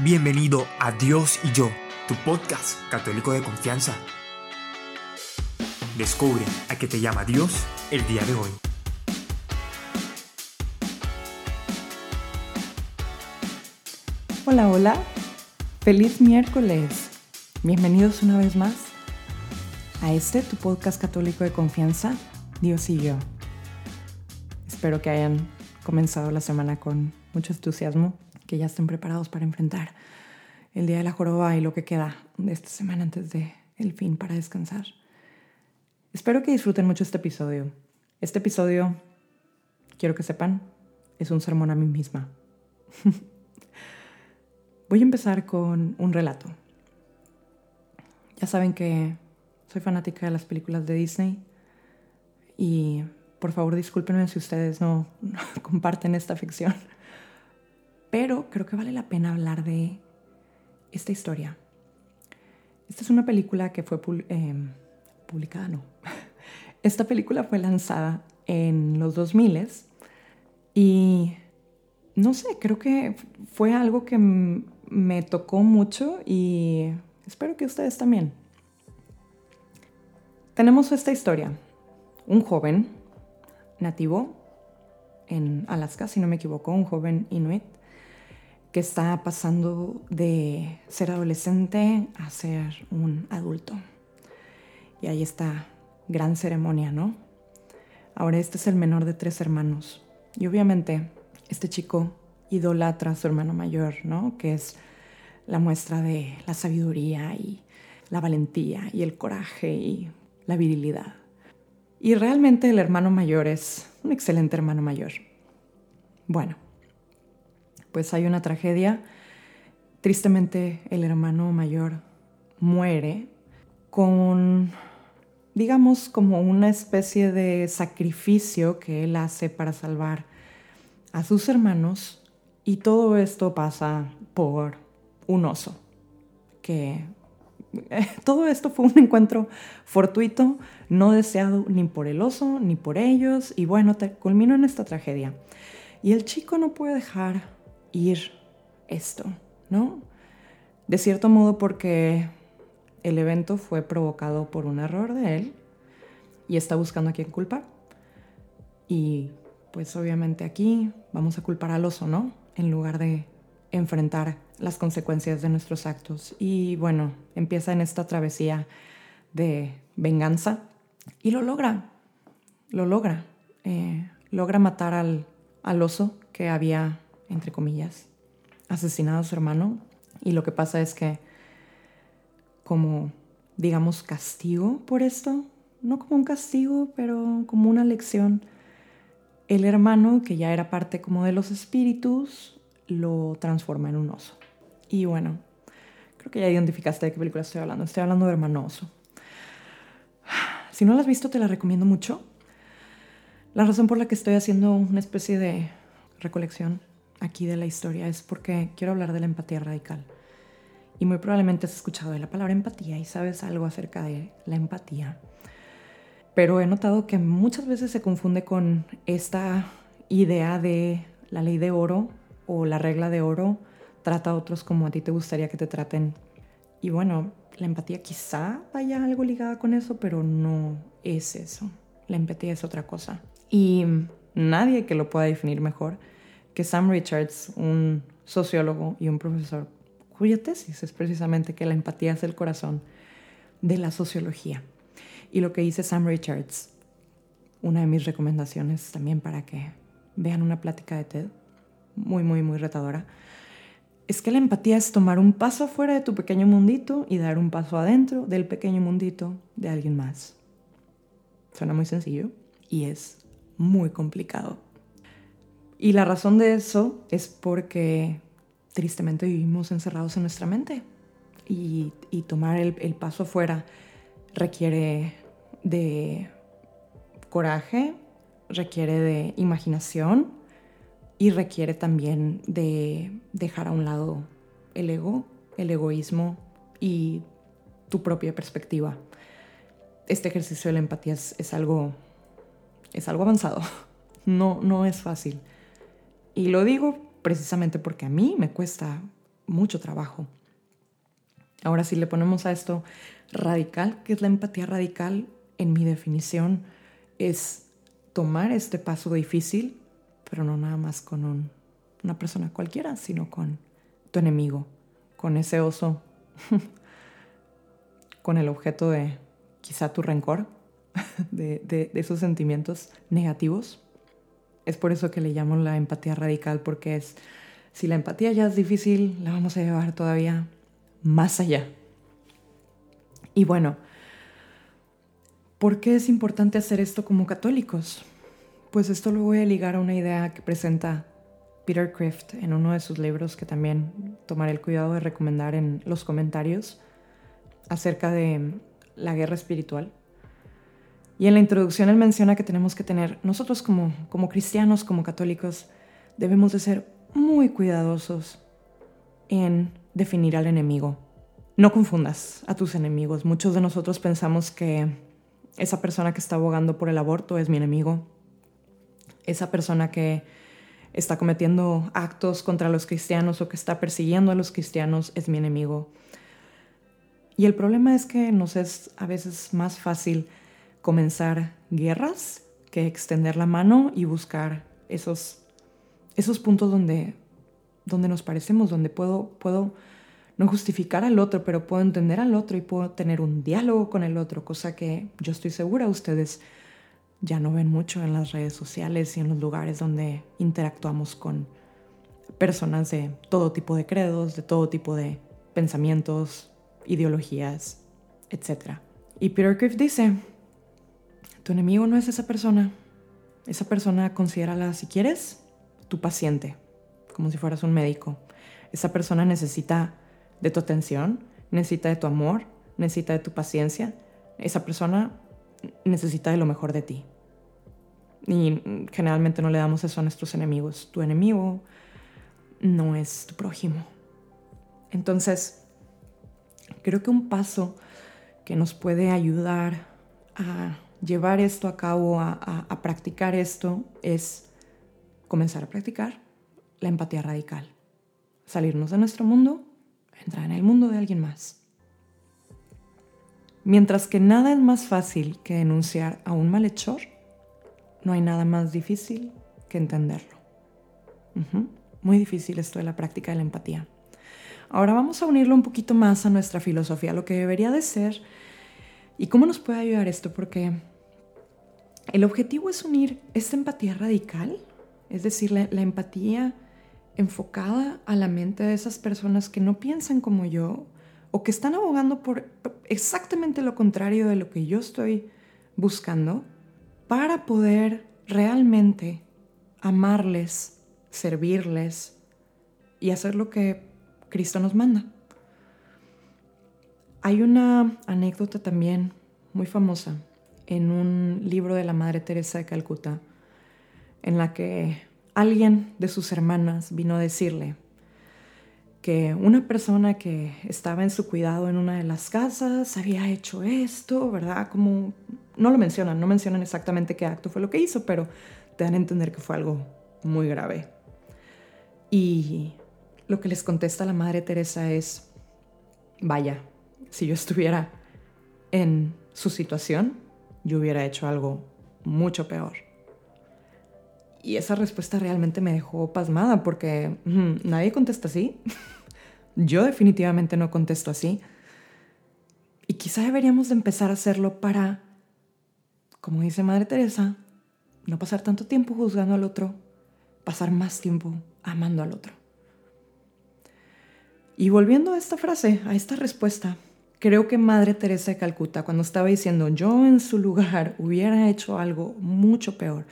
Bienvenido a Dios y yo, tu podcast católico de confianza. Descubre a qué te llama Dios el día de hoy. Hola, hola. Feliz miércoles. Bienvenidos una vez más a este, tu podcast católico de confianza, Dios y yo. Espero que hayan comenzado la semana con mucho entusiasmo que ya estén preparados para enfrentar el día de la joroba y lo que queda de esta semana antes de el fin para descansar. Espero que disfruten mucho este episodio. Este episodio, quiero que sepan, es un sermón a mí misma. Voy a empezar con un relato. Ya saben que soy fanática de las películas de Disney y por favor discúlpenme si ustedes no, no comparten esta ficción. Pero creo que vale la pena hablar de esta historia. Esta es una película que fue em, publicada, no. Esta película fue lanzada en los 2000 y no sé, creo que fue algo que me tocó mucho y espero que ustedes también. Tenemos esta historia. Un joven nativo en Alaska, si no me equivoco, un joven inuit, está pasando de ser adolescente a ser un adulto. Y ahí está, gran ceremonia, ¿no? Ahora este es el menor de tres hermanos. Y obviamente este chico idolatra a su hermano mayor, ¿no? Que es la muestra de la sabiduría y la valentía y el coraje y la virilidad. Y realmente el hermano mayor es un excelente hermano mayor. Bueno, pues hay una tragedia. Tristemente el hermano mayor muere con, digamos, como una especie de sacrificio que él hace para salvar a sus hermanos y todo esto pasa por un oso, que todo esto fue un encuentro fortuito, no deseado ni por el oso ni por ellos y bueno, culminó en esta tragedia. Y el chico no puede dejar ir esto, ¿no? De cierto modo porque el evento fue provocado por un error de él y está buscando a quién culpar. Y pues obviamente aquí vamos a culpar al oso, ¿no? En lugar de enfrentar las consecuencias de nuestros actos. Y bueno, empieza en esta travesía de venganza y lo logra, lo logra. Eh, logra matar al, al oso que había entre comillas, asesinado a su hermano. Y lo que pasa es que, como, digamos, castigo por esto, no como un castigo, pero como una lección, el hermano, que ya era parte como de los espíritus, lo transforma en un oso. Y bueno, creo que ya identificaste de qué película estoy hablando. Estoy hablando de Hermano Oso. Si no la has visto, te la recomiendo mucho. La razón por la que estoy haciendo una especie de recolección aquí de la historia es porque quiero hablar de la empatía radical. Y muy probablemente has escuchado de la palabra empatía y sabes algo acerca de la empatía. Pero he notado que muchas veces se confunde con esta idea de la ley de oro o la regla de oro, trata a otros como a ti te gustaría que te traten. Y bueno, la empatía quizá vaya algo ligada con eso, pero no es eso. La empatía es otra cosa. Y nadie que lo pueda definir mejor que Sam Richards, un sociólogo y un profesor, cuya tesis es precisamente que la empatía es el corazón de la sociología. Y lo que dice Sam Richards, una de mis recomendaciones también para que vean una plática de TED, muy, muy, muy retadora, es que la empatía es tomar un paso afuera de tu pequeño mundito y dar un paso adentro del pequeño mundito de alguien más. Suena muy sencillo y es muy complicado. Y la razón de eso es porque tristemente vivimos encerrados en nuestra mente y, tomar el, paso afuera requiere de coraje, requiere de imaginación y requiere también de dejar a un lado el ego, el egoísmo y tu propia perspectiva. Este ejercicio de la empatía es, es algo, es algo avanzado, no, no es fácil. Y lo digo precisamente porque a mí me cuesta mucho trabajo. Ahora, si le ponemos a esto radical, ¿qué es la empatía radical? En mi definición, es tomar este paso difícil, pero no nada más con una persona cualquiera, sino con tu enemigo, con ese oso, con el objeto de quizá tu rencor, de, de esos sentimientos negativos. Es por eso que le llamo la empatía radical, porque es, si la empatía ya es difícil, la vamos a llevar todavía más allá. Y bueno, ¿por qué es importante hacer esto como católicos? Pues esto lo voy a ligar a una idea que presenta Peter Crift en uno de sus libros que también tomaré el cuidado de recomendar en los comentarios acerca de la guerra espiritual. Y en la introducción él menciona que tenemos que tener, nosotros como, como cristianos, como católicos, debemos de ser muy cuidadosos en definir al enemigo. No confundas a tus enemigos. Muchos de nosotros pensamos que esa persona que está abogando por el aborto es mi enemigo. Esa persona que está cometiendo actos contra los cristianos o que está persiguiendo a los cristianos es mi enemigo. Y el problema es que nos es a veces más fácil comenzar guerras que extender la mano y buscar esos, esos puntos donde, donde nos parecemos, donde puedo, puedo no justificar al otro, pero puedo entender al otro y puedo tener un diálogo con el otro, cosa que yo estoy segura ustedes ya no ven mucho en las redes sociales y en los lugares donde interactuamos con personas de todo tipo de credos, de todo tipo de pensamientos, ideologías, etc. Y Peter Criff dice, tu enemigo no es esa persona, esa persona considérala, si quieres, tu paciente, como si fueras un médico. Esa persona necesita de tu atención, necesita de tu amor, necesita de tu paciencia. Esa persona necesita de lo mejor de ti. Y generalmente no le damos eso a nuestros enemigos. Tu enemigo no es tu prójimo. Entonces, creo que un paso que nos puede ayudar a llevar esto a cabo, a, practicar esto, es comenzar a practicar la empatía radical. Salirnos de nuestro mundo entrar en el mundo de alguien más. Mientras que nada es más fácil que denunciar a un malhechor, no hay nada más difícil que entenderlo. Muy difícil esto de la práctica de la empatía. Ahora vamos a unirlo un poquito más a nuestra filosofía, lo que debería de ser y cómo nos puede ayudar esto, porque el objetivo es unir esta empatía radical, es decir, la empatía enfocada a la mente de esas personas que no piensan como yo o que están abogando por exactamente lo contrario de lo que yo estoy buscando para poder realmente amarles, servirles y hacer lo que Cristo nos manda. Hay una anécdota también muy famosa en un libro de la Madre Teresa de Calcuta en la que alguien de sus hermanas vino a decirle que una persona que estaba en su cuidado en una de las casas había hecho esto, ¿verdad? Como no lo mencionan, no mencionan exactamente qué acto fue lo que hizo, pero te dan a entender que fue algo muy grave. Y lo que les contesta la Madre Teresa es, vaya, si yo estuviera en su situación, yo hubiera hecho algo mucho peor. Y esa respuesta realmente me dejó pasmada porque nadie contesta así. Yo definitivamente no contesto así. Y quizá deberíamos de empezar a hacerlo para, como dice Madre Teresa, no pasar tanto tiempo juzgando al otro, pasar más tiempo amando al otro. Y volviendo a esta frase, a esta respuesta, creo que Madre Teresa de Calcuta, cuando estaba diciendo yo en su lugar hubiera hecho algo mucho peor,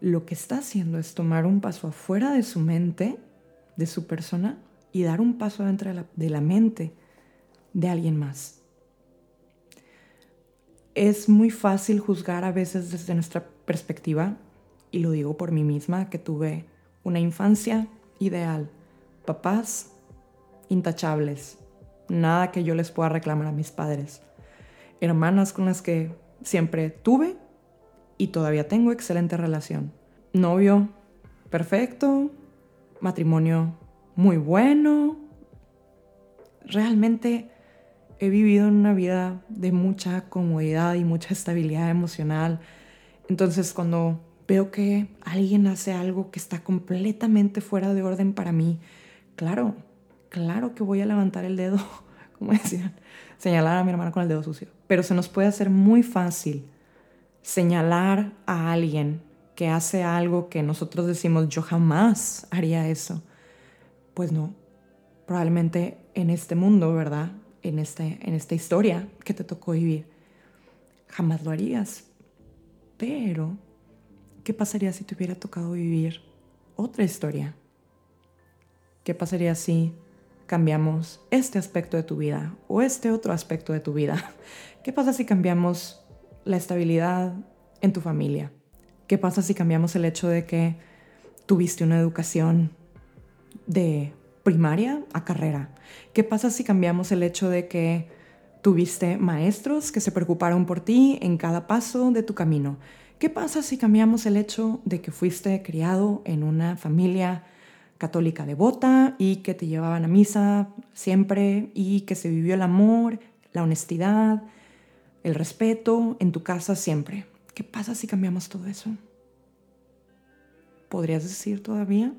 lo que está haciendo es tomar un paso afuera de su mente, de su persona, y dar un paso dentro de la, mente de alguien más. Es muy fácil juzgar a veces desde nuestra perspectiva, y lo digo por mí misma, que tuve una infancia ideal, papás intachables, nada que yo les pueda reclamar a mis padres, hermanas con las que siempre tuve y todavía tengo excelente relación. Novio perfecto, matrimonio muy bueno. Realmente he vivido una vida de mucha comodidad y mucha estabilidad emocional. Entonces cuando veo que alguien hace algo que está completamente fuera de orden para mí, claro, claro que voy a levantar el dedo, como decían, señalar a mi hermana con el dedo sucio. Pero se nos puede hacer muy fácil señalar a alguien que hace algo que nosotros decimos, yo jamás haría eso. Pues no, probablemente en este mundo, ¿verdad? En, este, en esta historia que te tocó vivir, jamás lo harías. Pero, ¿qué pasaría si te hubiera tocado vivir otra historia? ¿Qué pasaría si cambiamos este aspecto de tu vida o este otro aspecto de tu vida? ¿Qué pasa si cambiamos la estabilidad en tu familia? ¿Qué pasa si cambiamos el hecho de que tuviste una educación de primaria a carrera? ¿Qué pasa si cambiamos el hecho de que tuviste maestros que se preocuparon por ti en cada paso de tu camino? ¿Qué pasa si cambiamos el hecho de que fuiste criado en una familia católica devota y que te llevaban a misa siempre y que se vivió el amor, la honestidad, el respeto en tu casa siempre? ¿Qué pasa si cambiamos todo eso? ¿Podrías decir todavía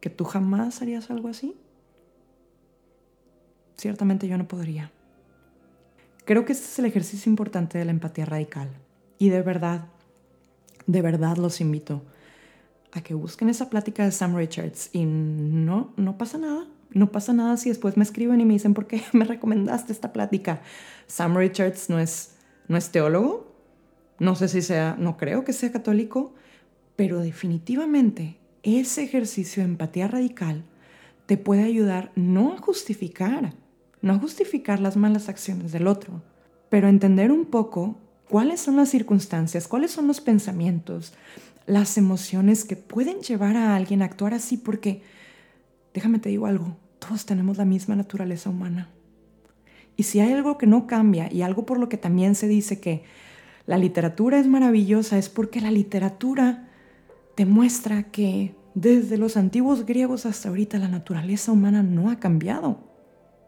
que tú jamás harías algo así? Ciertamente yo no podría. Creo que este es el ejercicio importante de la empatía radical. Y de verdad, de verdad los invito a que busquen esa plática de Sam Richards y no, no pasa nada. No pasa nada si después me escriben y me dicen por qué me recomendaste esta plática. Sam Richards no es, no es teólogo, no sé si sea, no creo que sea católico, pero definitivamente ese ejercicio de empatía radical te puede ayudar no a justificar, no a justificar las malas acciones del otro, pero a entender un poco cuáles son las circunstancias, cuáles son los pensamientos, las emociones que pueden llevar a alguien a actuar así, porque déjame te digo algo, todos tenemos la misma naturaleza humana. Y si hay algo que no cambia y algo por lo que también se dice que la literatura es maravillosa es porque la literatura demuestra que desde los antiguos griegos hasta ahorita la naturaleza humana no ha cambiado.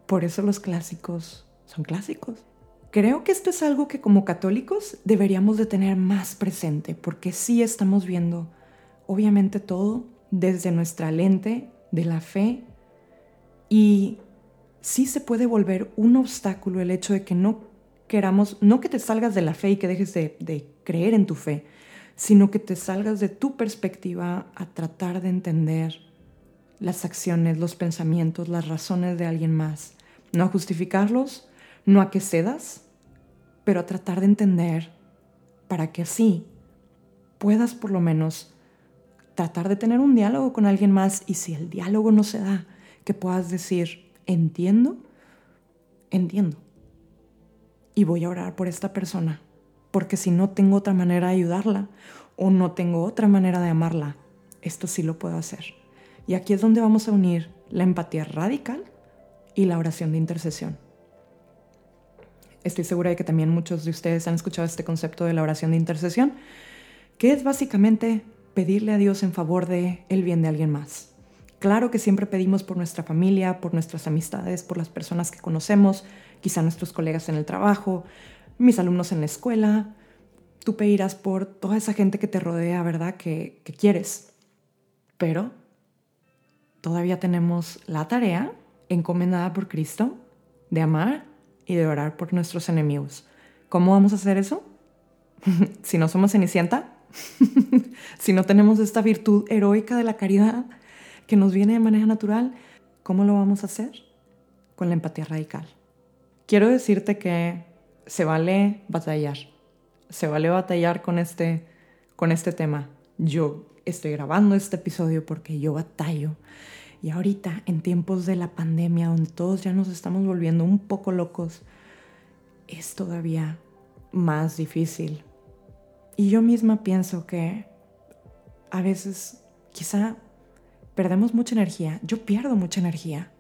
Por eso los clásicos son clásicos. Creo que esto es algo que como católicos deberíamos de tener más presente, porque sí estamos viendo, obviamente, todo desde nuestra lente de la fe y sí se puede volver un obstáculo el hecho de que no queramos, no que te salgas de la fe y que dejes de, creer en tu fe, sino que te salgas de tu perspectiva a tratar de entender las acciones, los pensamientos, las razones de alguien más. No a justificarlos, no a que cedas, pero a tratar de entender para que así puedas por lo menos tratar de tener un diálogo con alguien más y si el diálogo no se da, que puedas decir, entiendo, entiendo y voy a orar por esta persona, porque si no tengo otra manera de ayudarla o no tengo otra manera de amarla, esto sí lo puedo hacer. Y aquí es donde vamos a unir la empatía radical y la oración de intercesión. Estoy segura de que también muchos de ustedes han escuchado este concepto de la oración de intercesión, que es básicamente pedirle a Dios en favor de el bien de alguien más. Claro que siempre pedimos por nuestra familia, por nuestras amistades, por las personas que conocemos, quizá nuestros colegas en el trabajo, mis alumnos en la escuela. Tú pedirás por toda esa gente que te rodea, ¿verdad? Que, que quieres. Pero todavía tenemos la tarea encomendada por Cristo de amar y de orar por nuestros enemigos. ¿Cómo vamos a hacer eso? si no somos cenicienta, si no tenemos esta virtud heroica de la caridad que nos viene de manera natural, ¿cómo lo vamos a hacer? Con la empatía radical quiero decirte que se vale batallar. Se vale batallar con este, con este tema. Yo estoy grabando este episodio porque yo batallo. Y ahorita, en tiempos de la pandemia, donde todos ya nos estamos volviendo un poco locos, es todavía más difícil. Y yo misma pienso que a veces quizá perdemos mucha energía. Yo pierdo mucha energía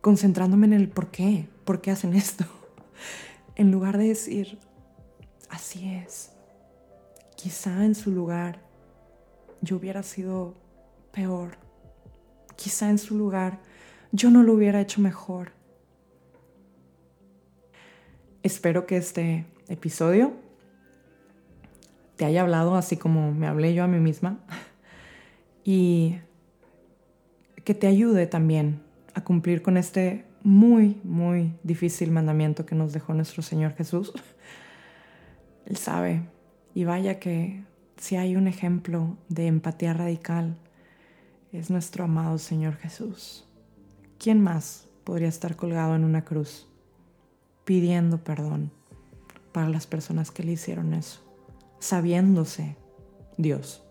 concentrándome en el por qué, por qué hacen esto, en lugar de decir, así es, quizá en su lugar yo hubiera sido peor, quizá en su lugar yo no lo hubiera hecho mejor. Espero que este episodio te haya hablado así como me hablé yo a mí misma y que te ayude también a cumplir con este muy, muy difícil mandamiento que nos dejó nuestro Señor Jesús. Él sabe, y vaya que si hay un ejemplo de empatía radical, es nuestro amado Señor Jesús. ¿Quién más podría estar colgado en una cruz pidiendo perdón para las personas que le hicieron eso, sabiéndose Dios?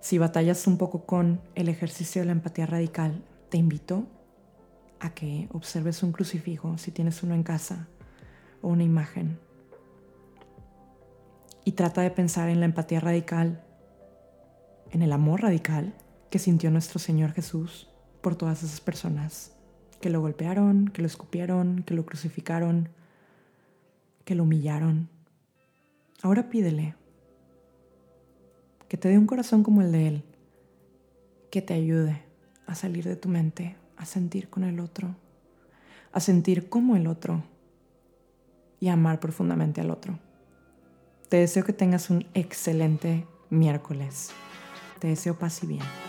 Si batallas un poco con el ejercicio de la empatía radical, te invito a que observes un crucifijo si tienes uno en casa o una imagen. Y trata de pensar en la empatía radical, en el amor radical que sintió nuestro Señor Jesús por todas esas personas que lo golpearon, que lo escupieron, que lo crucificaron, que lo humillaron. Ahora pídele que te dé un corazón como el de Él, que te ayude a salir de tu mente, a sentir con el otro, a sentir como el otro y a amar profundamente al otro. Te deseo que tengas un excelente miércoles. Te deseo paz y bien.